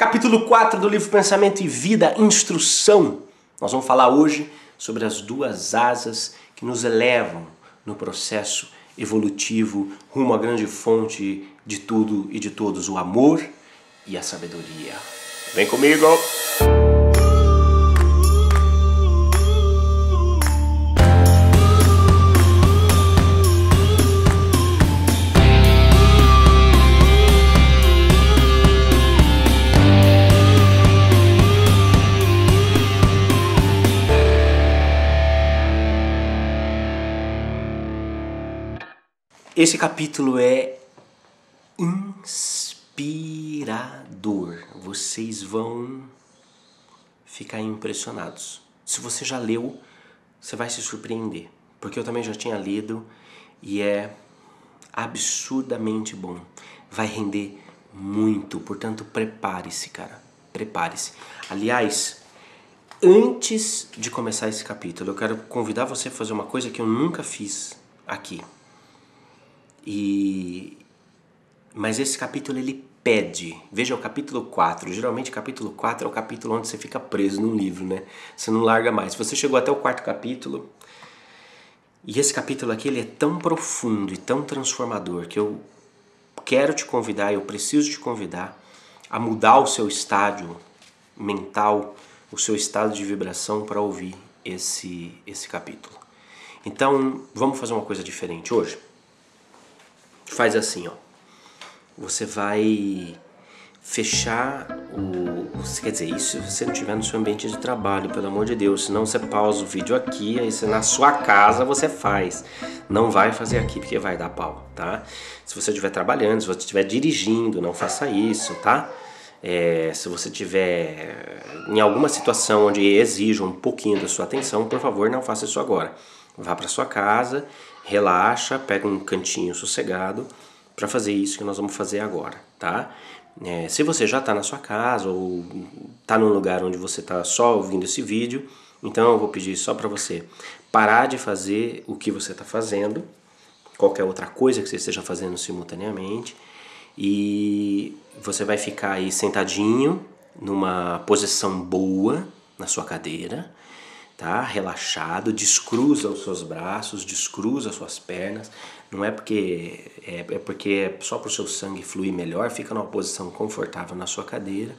Capítulo 4 do livro Pensamento e Vida, Instrução. Nós vamos falar hoje sobre as duas asas que nos elevam no processo evolutivo rumo à grande fonte de tudo e de todos, o amor e a sabedoria. Vem comigo! Esse capítulo é inspirador. Vocês vão ficar impressionados. Se você já leu, você vai se surpreender, porque eu também já tinha lido e é absurdamente bom. Vai render muito, portanto, prepare-se, cara. Prepare-se. Aliás, antes de começar esse capítulo, eu quero convidar você a fazer uma coisa que eu nunca fiz aqui. E mas esse capítulo ele pede. Veja o capítulo 4. Geralmente capítulo 4 é o capítulo onde você fica preso num livro, né? Você não larga mais. Você chegou até o quarto capítulo. E esse capítulo aqui ele é tão profundo e tão transformador que eu quero te convidar, eu preciso te convidar a mudar o seu estádio mental, o seu estado de vibração para ouvir esse esse capítulo. Então, vamos fazer uma coisa diferente hoje faz assim, ó. Você vai fechar o. Quer dizer, isso se você não estiver no seu ambiente de trabalho, pelo amor de Deus. Senão você pausa o vídeo aqui, aí você, na sua casa você faz. Não vai fazer aqui porque vai dar pau, tá? Se você estiver trabalhando, se você estiver dirigindo, não faça isso, tá? É, se você estiver em alguma situação onde exija um pouquinho da sua atenção, por favor, não faça isso agora. Vá para sua casa relaxa, pega um cantinho sossegado para fazer isso que nós vamos fazer agora, tá? É, se você já está na sua casa ou está num lugar onde você está só ouvindo esse vídeo, então eu vou pedir só para você parar de fazer o que você está fazendo, qualquer outra coisa que você esteja fazendo simultaneamente, e você vai ficar aí sentadinho numa posição boa na sua cadeira tá? Relaxado, descruza os seus braços, descruza as suas pernas. Não é porque é, é porque é só para o seu sangue fluir melhor, fica numa posição confortável na sua cadeira.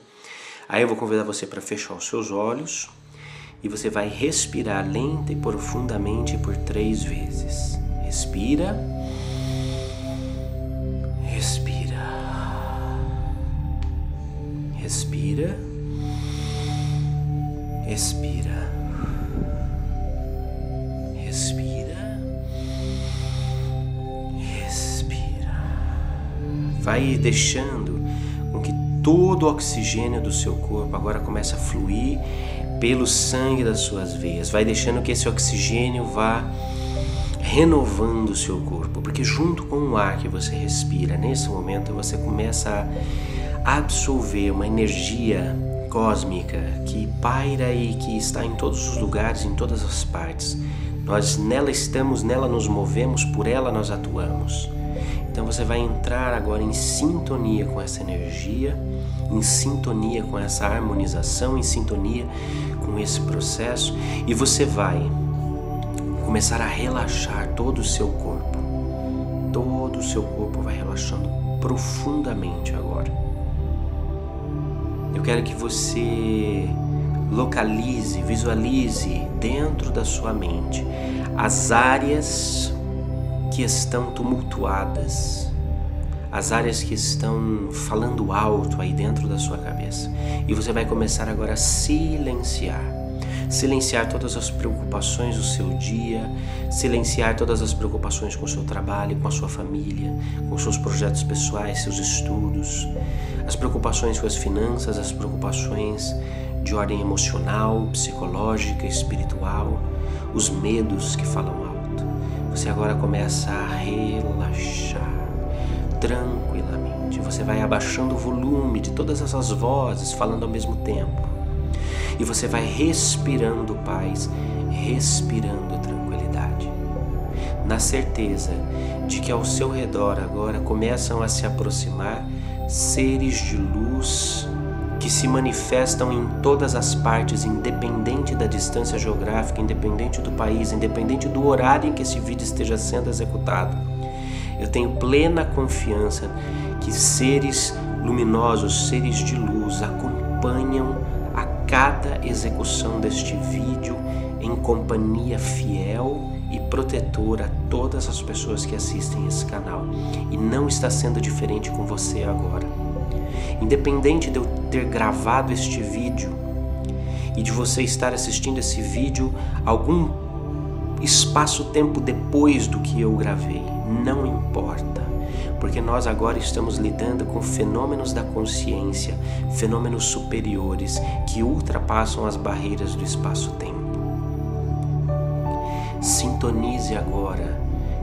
Aí eu vou convidar você para fechar os seus olhos e você vai respirar lenta e profundamente por três vezes. Respira. Respira. Respira. Respira. Vai deixando com que todo o oxigênio do seu corpo agora comece a fluir pelo sangue das suas veias. Vai deixando que esse oxigênio vá renovando o seu corpo, porque junto com o ar que você respira, nesse momento você começa a absorver uma energia cósmica que paira e que está em todos os lugares, em todas as partes. Nós nela estamos, nela nos movemos, por ela nós atuamos. Então você vai entrar agora em sintonia com essa energia, em sintonia com essa harmonização, em sintonia com esse processo e você vai começar a relaxar todo o seu corpo. Todo o seu corpo vai relaxando profundamente agora. Eu quero que você localize, visualize dentro da sua mente as áreas que estão tumultuadas, as áreas que estão falando alto aí dentro da sua cabeça. E você vai começar agora a silenciar. Silenciar todas as preocupações do seu dia, silenciar todas as preocupações com o seu trabalho, com a sua família, com seus projetos pessoais, seus estudos, as preocupações com as finanças, as preocupações de ordem emocional, psicológica, espiritual, os medos que falam alto você agora começa a relaxar tranquilamente. Você vai abaixando o volume de todas essas vozes falando ao mesmo tempo. E você vai respirando paz, respirando tranquilidade. Na certeza de que ao seu redor agora começam a se aproximar seres de luz que se manifestam em todas as partes, independente da distância geográfica, independente do país, independente do horário em que esse vídeo esteja sendo executado. Eu tenho plena confiança que seres luminosos, seres de luz, acompanham a cada execução deste vídeo em companhia fiel e protetora a todas as pessoas que assistem esse canal. E não está sendo diferente com você agora. Independente de eu ter gravado este vídeo e de você estar assistindo esse vídeo algum espaço-tempo depois do que eu gravei, não importa porque nós agora estamos lidando com fenômenos da consciência, fenômenos superiores que ultrapassam as barreiras do espaço-tempo. Sintonize agora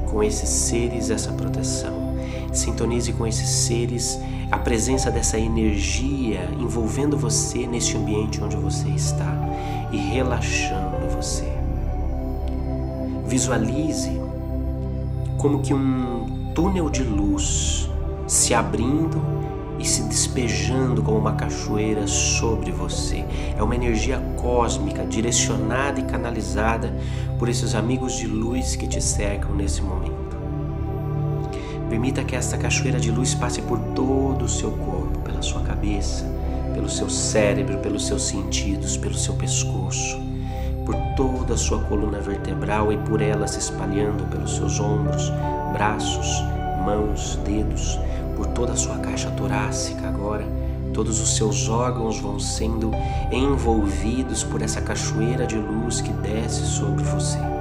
com esses seres essa proteção. Sintonize com esses seres a presença dessa energia envolvendo você neste ambiente onde você está e relaxando você. Visualize como que um túnel de luz se abrindo e se despejando como uma cachoeira sobre você. É uma energia cósmica direcionada e canalizada por esses amigos de luz que te cercam nesse momento. Permita que esta cachoeira de luz passe por todo o seu corpo, pela sua cabeça, pelo seu cérebro, pelos seus sentidos, pelo seu pescoço, por toda a sua coluna vertebral e por ela se espalhando pelos seus ombros, braços, mãos, dedos, por toda a sua caixa torácica agora. Todos os seus órgãos vão sendo envolvidos por essa cachoeira de luz que desce sobre você.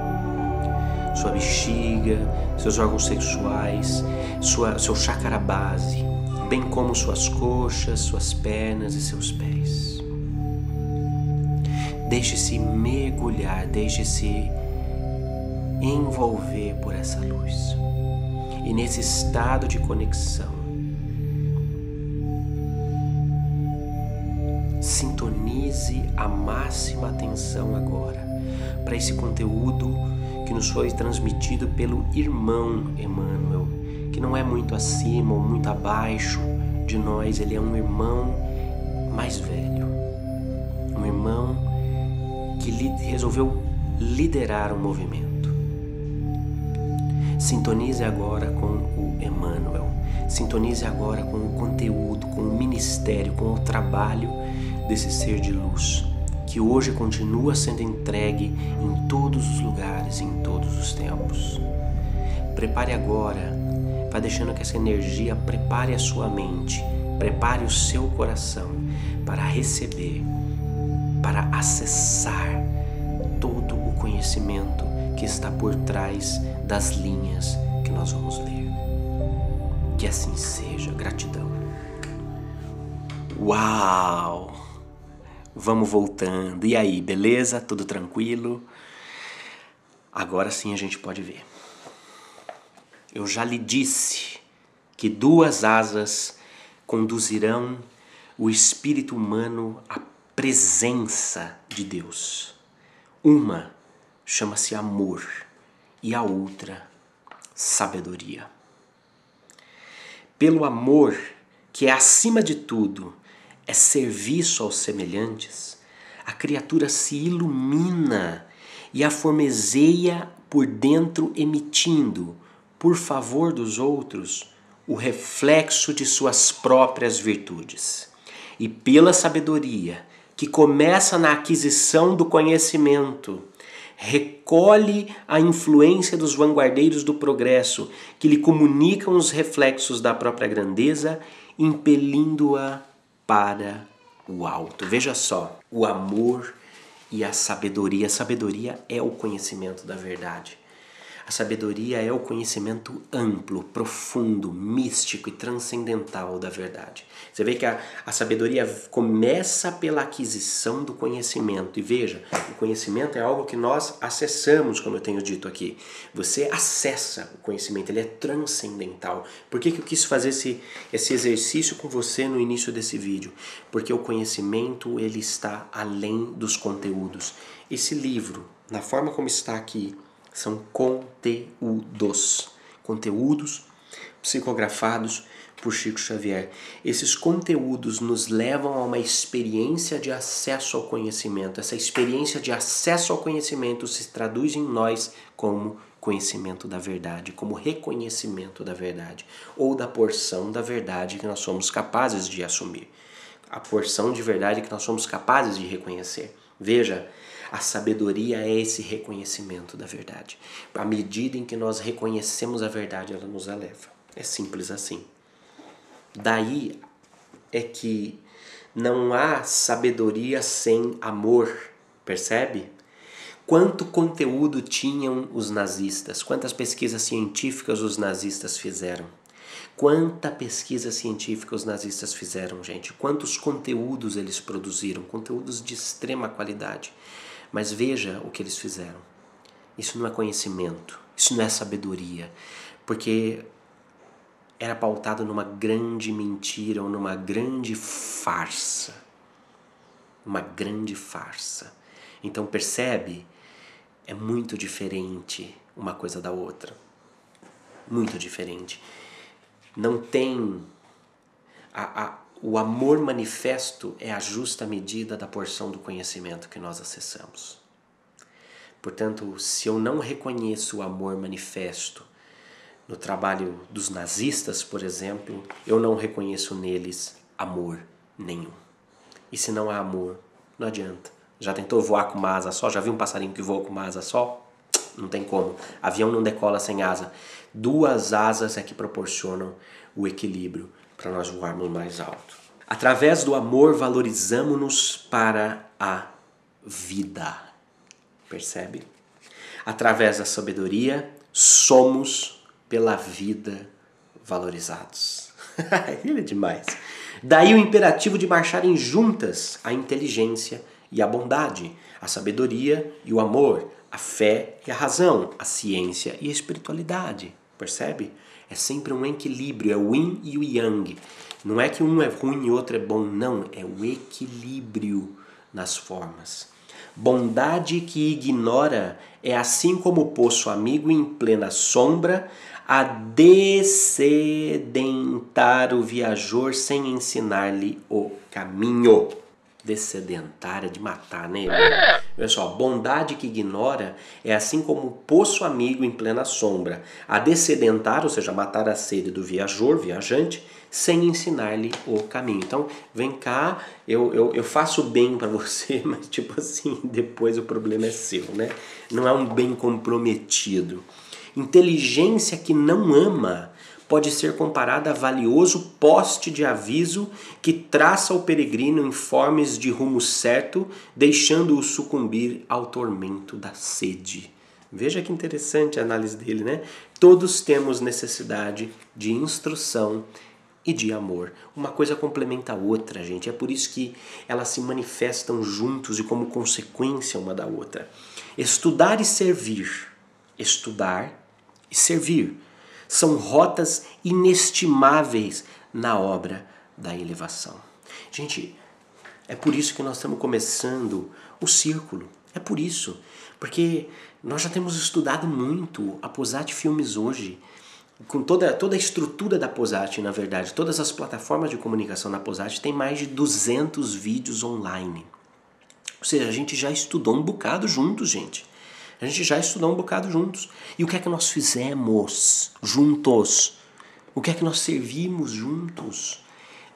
Sua bexiga, seus órgãos sexuais, sua, seu chácara base, bem como suas coxas, suas pernas e seus pés. Deixe-se mergulhar, deixe-se envolver por essa luz. E nesse estado de conexão, sintonize a máxima atenção agora para esse conteúdo que nos foi transmitido pelo irmão Emmanuel, que não é muito acima ou muito abaixo de nós, ele é um irmão mais velho, um irmão que resolveu liderar o movimento. Sintonize agora com o Emmanuel. Sintonize agora com o conteúdo, com o ministério, com o trabalho desse ser de luz, que hoje continua sendo entregue em todos os lugares, em todos os tempos. Prepare agora, vá deixando que essa energia prepare a sua mente, prepare o seu coração para receber, para acessar todo o conhecimento que está por trás das linhas que nós vamos ler. Que assim seja, gratidão. Uau! Vamos voltando. E aí, beleza? Tudo tranquilo? Agora sim a gente pode ver. Eu já lhe disse que duas asas conduzirão o espírito humano à presença de Deus. Uma chama-se amor e a outra sabedoria. Pelo amor, que é acima de tudo, é serviço aos semelhantes, a criatura se ilumina e aformezeia por dentro, emitindo, por favor dos outros, o reflexo de suas próprias virtudes. E pela sabedoria, que começa na aquisição do conhecimento, recolhe a influência dos vanguardeiros do progresso, que lhe comunicam os reflexos da própria grandeza, impelindo-a para o alto. Veja só, o amor e a sabedoria. A sabedoria é o conhecimento da verdade. A sabedoria é o conhecimento amplo, profundo, místico e transcendental da verdade. Você vê que a, a sabedoria começa pela aquisição do conhecimento. E veja, o conhecimento é algo que nós acessamos, como eu tenho dito aqui. Você acessa o conhecimento, ele é transcendental. Por que, que eu quis fazer esse, esse exercício com você no início desse vídeo? Porque o conhecimento ele está além dos conteúdos. Esse livro, na forma como está aqui, são conteúdos. Conteúdos psicografados por Chico Xavier. Esses conteúdos nos levam a uma experiência de acesso ao conhecimento. Essa experiência de acesso ao conhecimento se traduz em nós como conhecimento da verdade, como reconhecimento da verdade, ou da porção da verdade que nós somos capazes de assumir. A porção de verdade que nós somos capazes de reconhecer. Veja, a sabedoria é esse reconhecimento da verdade. À medida em que nós reconhecemos a verdade, ela nos eleva. É simples assim. Daí é que não há sabedoria sem amor, percebe? Quanto conteúdo tinham os nazistas? Quantas pesquisas científicas os nazistas fizeram? Quanta pesquisa científica os nazistas fizeram, gente? Quantos conteúdos eles produziram? Conteúdos de extrema qualidade. Mas veja o que eles fizeram. Isso não é conhecimento, isso não é sabedoria, porque era pautado numa grande mentira ou numa grande farsa. Uma grande farsa. Então percebe? É muito diferente uma coisa da outra. Muito diferente. Não tem. A, a, o amor manifesto é a justa medida da porção do conhecimento que nós acessamos. Portanto, se eu não reconheço o amor manifesto no trabalho dos nazistas, por exemplo, eu não reconheço neles amor nenhum. E se não há amor, não adianta. Já tentou voar com uma asa só? Já viu um passarinho que voa com uma asa só? Não tem como. Avião não decola sem asa. Duas asas é que proporcionam o equilíbrio para nós voarmos mais alto. Através do amor, valorizamos-nos para a vida. Percebe? Através da sabedoria, somos pela vida valorizados. Ele é demais. Daí o imperativo de marcharem juntas a inteligência e a bondade, a sabedoria e o amor, a fé e a razão, a ciência e a espiritualidade. Percebe? É sempre um equilíbrio, é o yin e o yang. Não é que um é ruim e outro é bom, não, é o equilíbrio nas formas. Bondade que ignora é assim como o poço amigo em plena sombra, a descedentar o viajor sem ensinar-lhe o caminho. Descedentar é de matar, né? Olha só, bondade que ignora é assim como o poço amigo em plena sombra. A descedentar, ou seja, matar a sede do viajor, viajante, sem ensinar-lhe o caminho. Então, vem cá, eu, eu, eu faço bem para você, mas tipo assim, depois o problema é seu, né? Não é um bem comprometido. Inteligência que não ama pode ser comparada a valioso poste de aviso que traça o peregrino em formas de rumo certo, deixando-o sucumbir ao tormento da sede. Veja que interessante a análise dele, né? Todos temos necessidade de instrução e de amor. Uma coisa complementa a outra, gente. É por isso que elas se manifestam juntos e como consequência uma da outra. Estudar e servir. Estudar e servir são rotas inestimáveis na obra da elevação. Gente, é por isso que nós estamos começando o círculo. É por isso. Porque nós já temos estudado muito a Posat Filmes hoje, com toda, toda a estrutura da Posat, na verdade, todas as plataformas de comunicação da Posat tem mais de 200 vídeos online. Ou seja, a gente já estudou um bocado juntos, gente. A gente já estudou um bocado juntos. E o que é que nós fizemos juntos? O que é que nós servimos juntos?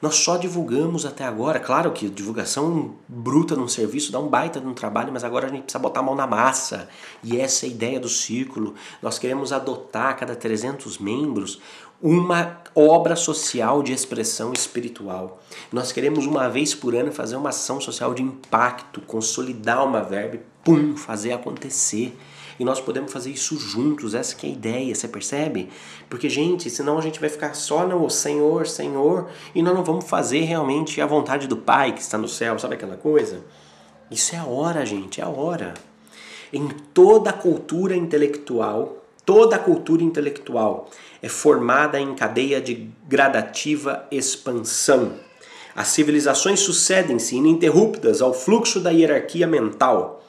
Nós só divulgamos até agora. Claro que divulgação bruta num serviço dá um baita de um trabalho, mas agora a gente precisa botar a mão na massa. E essa é a ideia do círculo. Nós queremos adotar a cada 300 membros uma obra social de expressão espiritual. Nós queremos uma vez por ano fazer uma ação social de impacto, consolidar uma verba pum, fazer acontecer. E nós podemos fazer isso juntos, essa que é a ideia, você percebe? Porque, gente, senão a gente vai ficar só no Senhor, Senhor, e nós não vamos fazer realmente a vontade do Pai que está no céu, sabe aquela coisa? Isso é a hora, gente, é a hora. Em toda a cultura intelectual, toda a cultura intelectual é formada em cadeia de gradativa expansão. As civilizações sucedem-se ininterruptas ao fluxo da hierarquia mental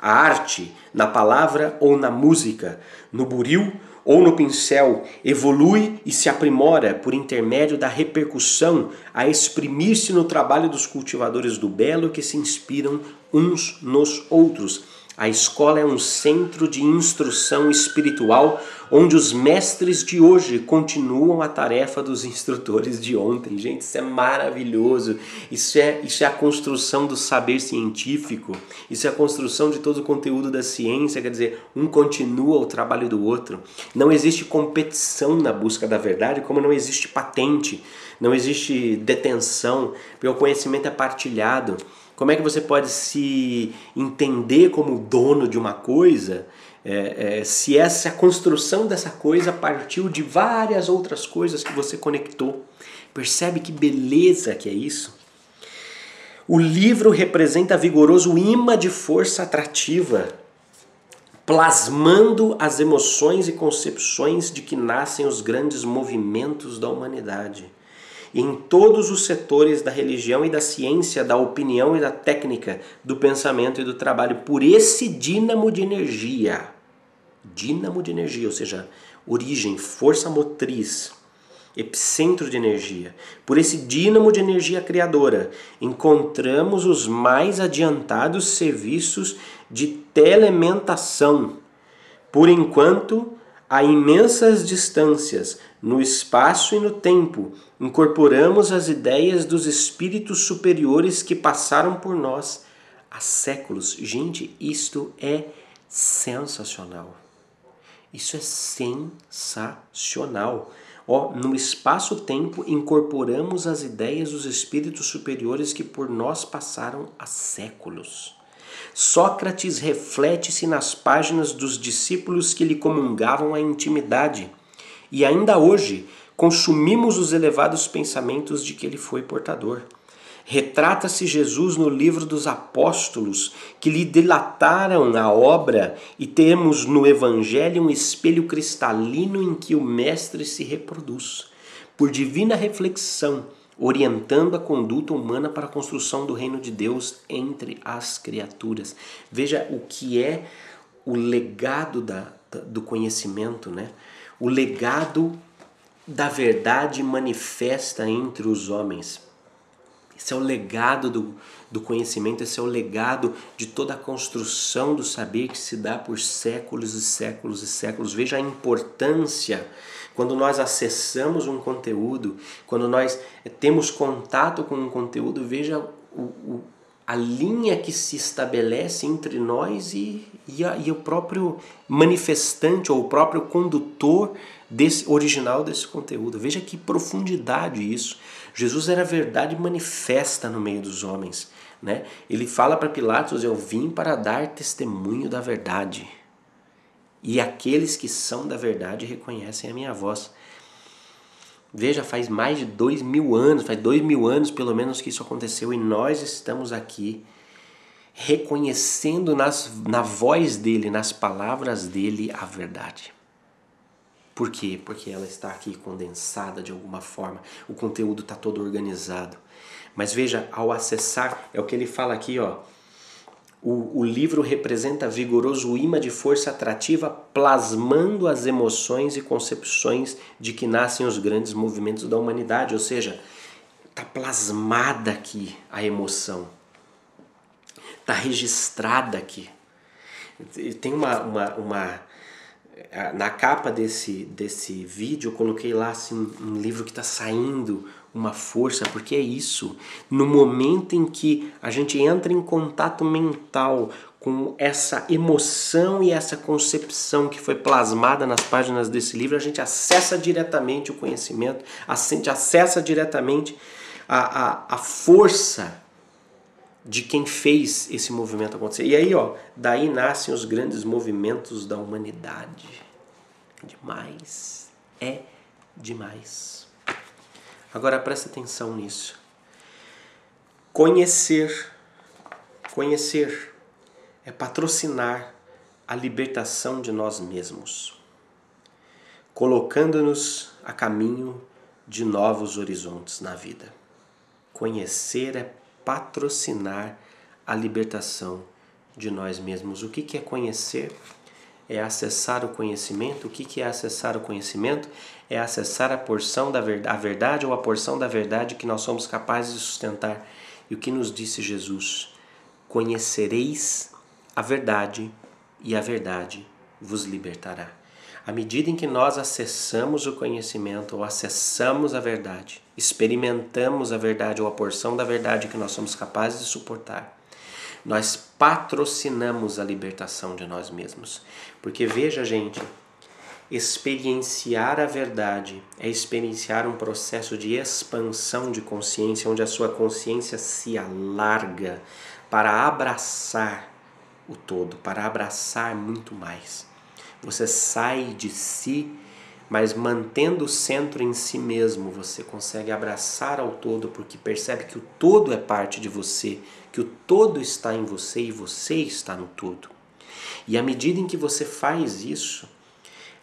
a arte, na palavra ou na música, no buril ou no pincel evolui e se aprimora por intermédio da repercussão a exprimir-se no trabalho dos cultivadores do belo que se inspiram uns nos outros a escola é um centro de instrução espiritual onde os mestres de hoje continuam a tarefa dos instrutores de ontem. Gente, isso é maravilhoso. Isso é, isso é a construção do saber científico. Isso é a construção de todo o conteúdo da ciência. Quer dizer, um continua o trabalho do outro. Não existe competição na busca da verdade, como não existe patente, não existe detenção, o conhecimento é partilhado. Como é que você pode se entender como dono de uma coisa é, é, se essa construção dessa coisa partiu de várias outras coisas que você conectou? Percebe que beleza que é isso? O livro representa vigoroso imã de força atrativa, plasmando as emoções e concepções de que nascem os grandes movimentos da humanidade em todos os setores da religião e da ciência, da opinião e da técnica, do pensamento e do trabalho, por esse dínamo de energia. Dínamo de energia, ou seja, origem, força motriz, epicentro de energia. Por esse dínamo de energia criadora, encontramos os mais adiantados serviços de telementação. Por enquanto, a imensas distâncias, no espaço e no tempo, incorporamos as ideias dos espíritos superiores que passaram por nós há séculos. Gente, isto é sensacional. Isso é sensacional. Ó, no espaço-tempo incorporamos as ideias dos espíritos superiores que por nós passaram há séculos. Sócrates reflete-se nas páginas dos discípulos que lhe comungavam a intimidade e ainda hoje consumimos os elevados pensamentos de que ele foi portador. Retrata-se Jesus no livro dos apóstolos que lhe dilataram a obra e temos no Evangelho um espelho cristalino em que o Mestre se reproduz. Por divina reflexão, orientando a conduta humana para a construção do reino de Deus entre as criaturas. Veja o que é o legado da, do conhecimento, né? O legado da verdade manifesta entre os homens. Esse é o legado do, do conhecimento, esse é o legado de toda a construção do saber que se dá por séculos e séculos e séculos. Veja a importância quando nós acessamos um conteúdo, quando nós temos contato com um conteúdo, veja o, o a linha que se estabelece entre nós e, e, a, e, o próprio manifestante ou o próprio condutor desse original desse conteúdo. Veja que profundidade isso. Jesus era a verdade manifesta no meio dos homens. Né? Ele fala para Pilatos: Eu vim para dar testemunho da verdade. E aqueles que são da verdade reconhecem a minha voz. Veja, faz mais de dois mil anos, faz dois mil anos pelo menos que isso aconteceu e nós estamos aqui reconhecendo nas, na voz dele, nas palavras dele, a verdade. Por quê? Porque ela está aqui condensada de alguma forma, o conteúdo está todo organizado. Mas veja, ao acessar, é o que ele fala aqui, ó o, o livro representa vigoroso imã de força atrativa, plasmando as emoções e concepções de que nascem os grandes movimentos da humanidade, ou seja, está plasmada aqui a emoção, está registrada aqui. Tem uma, uma, uma na capa desse, desse vídeo eu coloquei lá assim, um livro que está saindo uma força, porque é isso. No momento em que a gente entra em contato mental com essa emoção e essa concepção que foi plasmada nas páginas desse livro, a gente acessa diretamente o conhecimento, a gente acessa diretamente a, a, a força de quem fez esse movimento acontecer. E aí, ó, daí nascem os grandes movimentos da humanidade. Demais. É demais. Agora presta atenção nisso. Conhecer, conhecer é patrocinar a libertação de nós mesmos, colocando-nos a caminho de novos horizontes na vida. Conhecer é patrocinar a libertação de nós mesmos. O que é conhecer? é acessar o conhecimento. O que, que é acessar o conhecimento? É acessar a porção da verdade, a verdade ou a porção da verdade que nós somos capazes de sustentar. E o que nos disse Jesus? Conhecereis a verdade e a verdade vos libertará. À medida em que nós acessamos o conhecimento ou acessamos a verdade, experimentamos a verdade ou a porção da verdade que nós somos capazes de suportar, nós patrocinamos a libertação de nós mesmos. Porque veja, gente, experienciar a verdade é experienciar um processo de expansão de consciência, onde a sua consciência se alarga para abraçar o todo, para abraçar muito mais. Você sai de si, mas mantendo o centro em si mesmo, você consegue abraçar ao todo porque percebe que o todo é parte de você, que o todo está em você e você está no todo. E à medida em que você faz isso,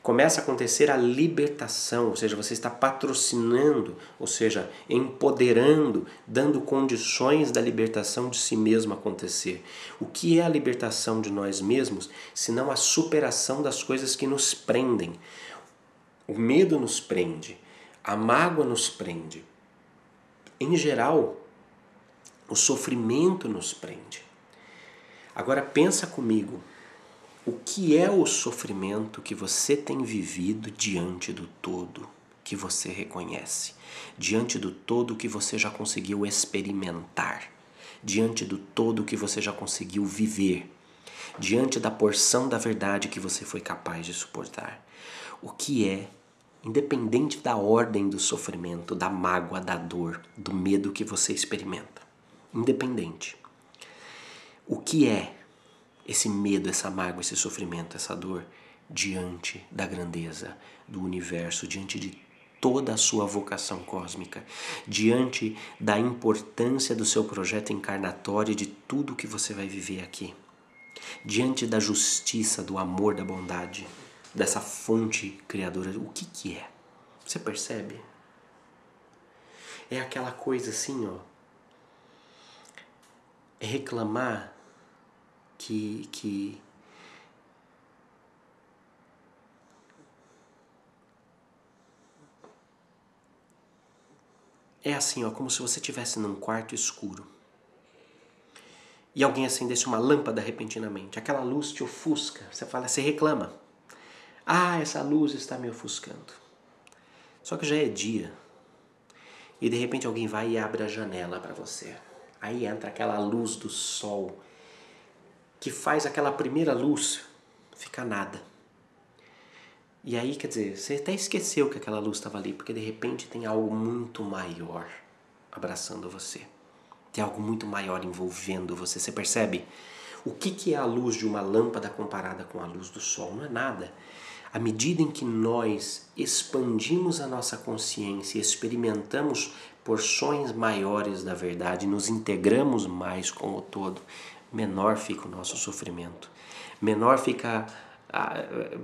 começa a acontecer a libertação, ou seja, você está patrocinando, ou seja, empoderando, dando condições da libertação de si mesmo acontecer. O que é a libertação de nós mesmos, senão a superação das coisas que nos prendem? O medo nos prende, a mágoa nos prende. Em geral, o sofrimento nos prende. Agora pensa comigo, o que é o sofrimento que você tem vivido diante do todo que você reconhece? Diante do todo que você já conseguiu experimentar? Diante do todo que você já conseguiu viver? Diante da porção da verdade que você foi capaz de suportar? O que é, independente da ordem do sofrimento, da mágoa, da dor, do medo que você experimenta? Independente. O que é esse medo, essa mágoa, esse sofrimento, essa dor diante da grandeza do universo, diante de toda a sua vocação cósmica, diante da importância do seu projeto encarnatório e de tudo que você vai viver aqui, diante da justiça, do amor, da bondade, dessa fonte criadora, o que que é? Você percebe? É aquela coisa assim, ó. É reclamar que, que é assim, ó, como se você estivesse num quarto escuro e alguém acendesse uma lâmpada repentinamente. Aquela luz te ofusca. Você fala, você reclama. Ah, essa luz está me ofuscando. Só que já é dia. E de repente alguém vai e abre a janela para você. Aí entra aquela luz do sol que faz aquela primeira luz ficar nada. E aí, quer dizer, você até esqueceu que aquela luz estava ali, porque de repente tem algo muito maior abraçando você. Tem algo muito maior envolvendo você. Você percebe? O que, que é a luz de uma lâmpada comparada com a luz do sol? Não é nada. À medida em que nós expandimos a nossa consciência e experimentamos porções maiores da verdade, nos integramos mais com o todo, menor fica o nosso sofrimento, menor fica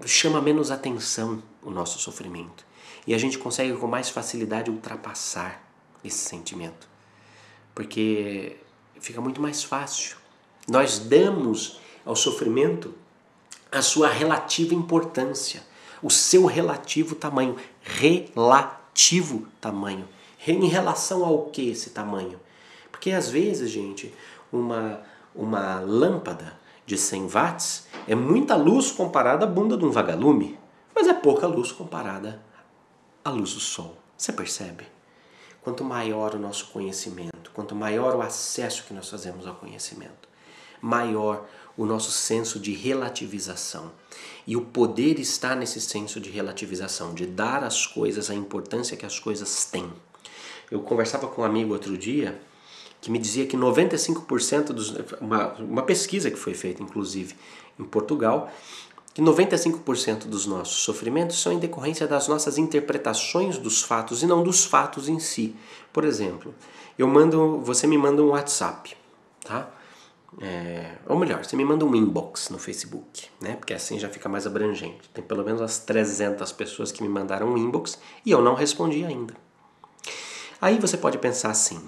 chama menos atenção o nosso sofrimento e a gente consegue com mais facilidade ultrapassar esse sentimento, porque fica muito mais fácil. Nós damos ao sofrimento a sua relativa importância, o seu relativo tamanho, relativo tamanho. Em relação ao que esse tamanho? Porque às vezes, gente, uma uma lâmpada de 100 watts é muita luz comparada à bunda de um vagalume, mas é pouca luz comparada à luz do sol. Você percebe? Quanto maior o nosso conhecimento, quanto maior o acesso que nós fazemos ao conhecimento, maior o nosso senso de relativização. E o poder está nesse senso de relativização, de dar às coisas a importância que as coisas têm. Eu conversava com um amigo outro dia que me dizia que 95% dos. Uma, uma pesquisa que foi feita, inclusive, em Portugal, que 95% dos nossos sofrimentos são em decorrência das nossas interpretações dos fatos e não dos fatos em si. Por exemplo, eu mando, você me manda um WhatsApp, tá? É, ou melhor, você me manda um inbox no Facebook, né? Porque assim já fica mais abrangente. Tem pelo menos as 300 pessoas que me mandaram um inbox e eu não respondi ainda. Aí você pode pensar assim: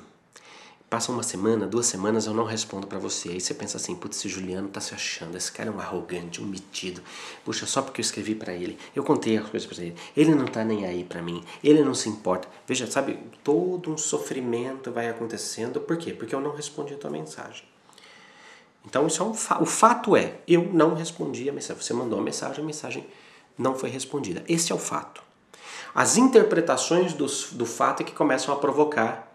Passa uma semana, duas semanas, eu não respondo para você. Aí você pensa assim, putz, esse Juliano tá se achando, esse cara é um arrogante, um metido. Puxa, só porque eu escrevi para ele, eu contei as coisas para ele, ele não tá nem aí para mim, ele não se importa. Veja, sabe, todo um sofrimento vai acontecendo. Por quê? Porque eu não respondi a tua mensagem. Então, isso é um fa o fato é, eu não respondi a mensagem. Você mandou a mensagem, a mensagem não foi respondida. Esse é o fato. As interpretações do, do fato é que começam a provocar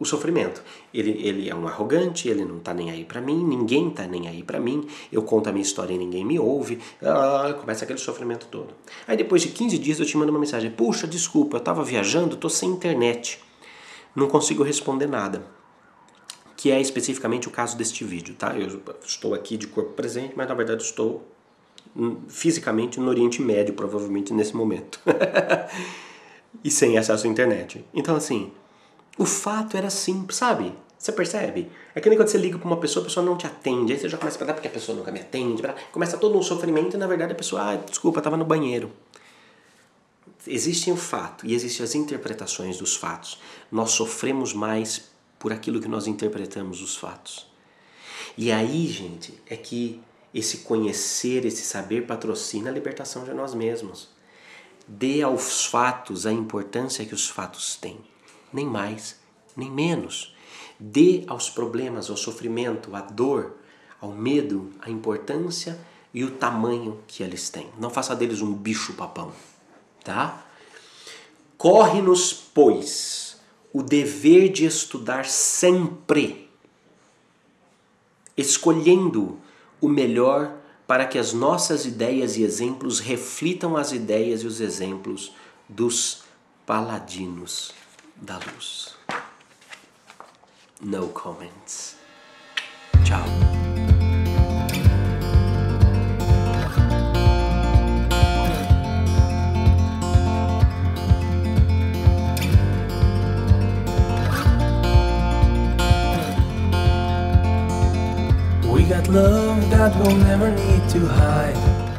o sofrimento. Ele, ele é um arrogante, ele não tá nem aí para mim, ninguém tá nem aí para mim, eu conto a minha história e ninguém me ouve, ah, começa aquele sofrimento todo. Aí depois de 15 dias eu te mando uma mensagem: Puxa, desculpa, eu tava viajando, tô sem internet, não consigo responder nada. Que é especificamente o caso deste vídeo, tá? Eu estou aqui de corpo presente, mas na verdade estou hum, fisicamente no Oriente Médio, provavelmente nesse momento. e sem acesso à internet. Então, assim, o fato era simples, sabe? Você percebe? É que nem quando você liga para uma pessoa, a pessoa não te atende. Aí você já começa a pensar, porque a pessoa nunca me atende. Começa todo um sofrimento e na verdade a pessoa, ah, desculpa, estava no banheiro. Existe o fato e existem as interpretações dos fatos. Nós sofremos mais por aquilo que nós interpretamos os fatos. E aí, gente, é que esse conhecer, esse saber patrocina a libertação de nós mesmos. Dê aos fatos a importância que os fatos têm nem mais, nem menos. Dê aos problemas, ao sofrimento, à dor, ao medo, a importância e o tamanho que eles têm. Não faça deles um bicho papão, tá? Corre-nos, pois, o dever de estudar sempre, escolhendo o melhor para que as nossas ideias e exemplos reflitam as ideias e os exemplos dos paladinos da luz. No comments. Tchau. We got love that we'll never need to hide.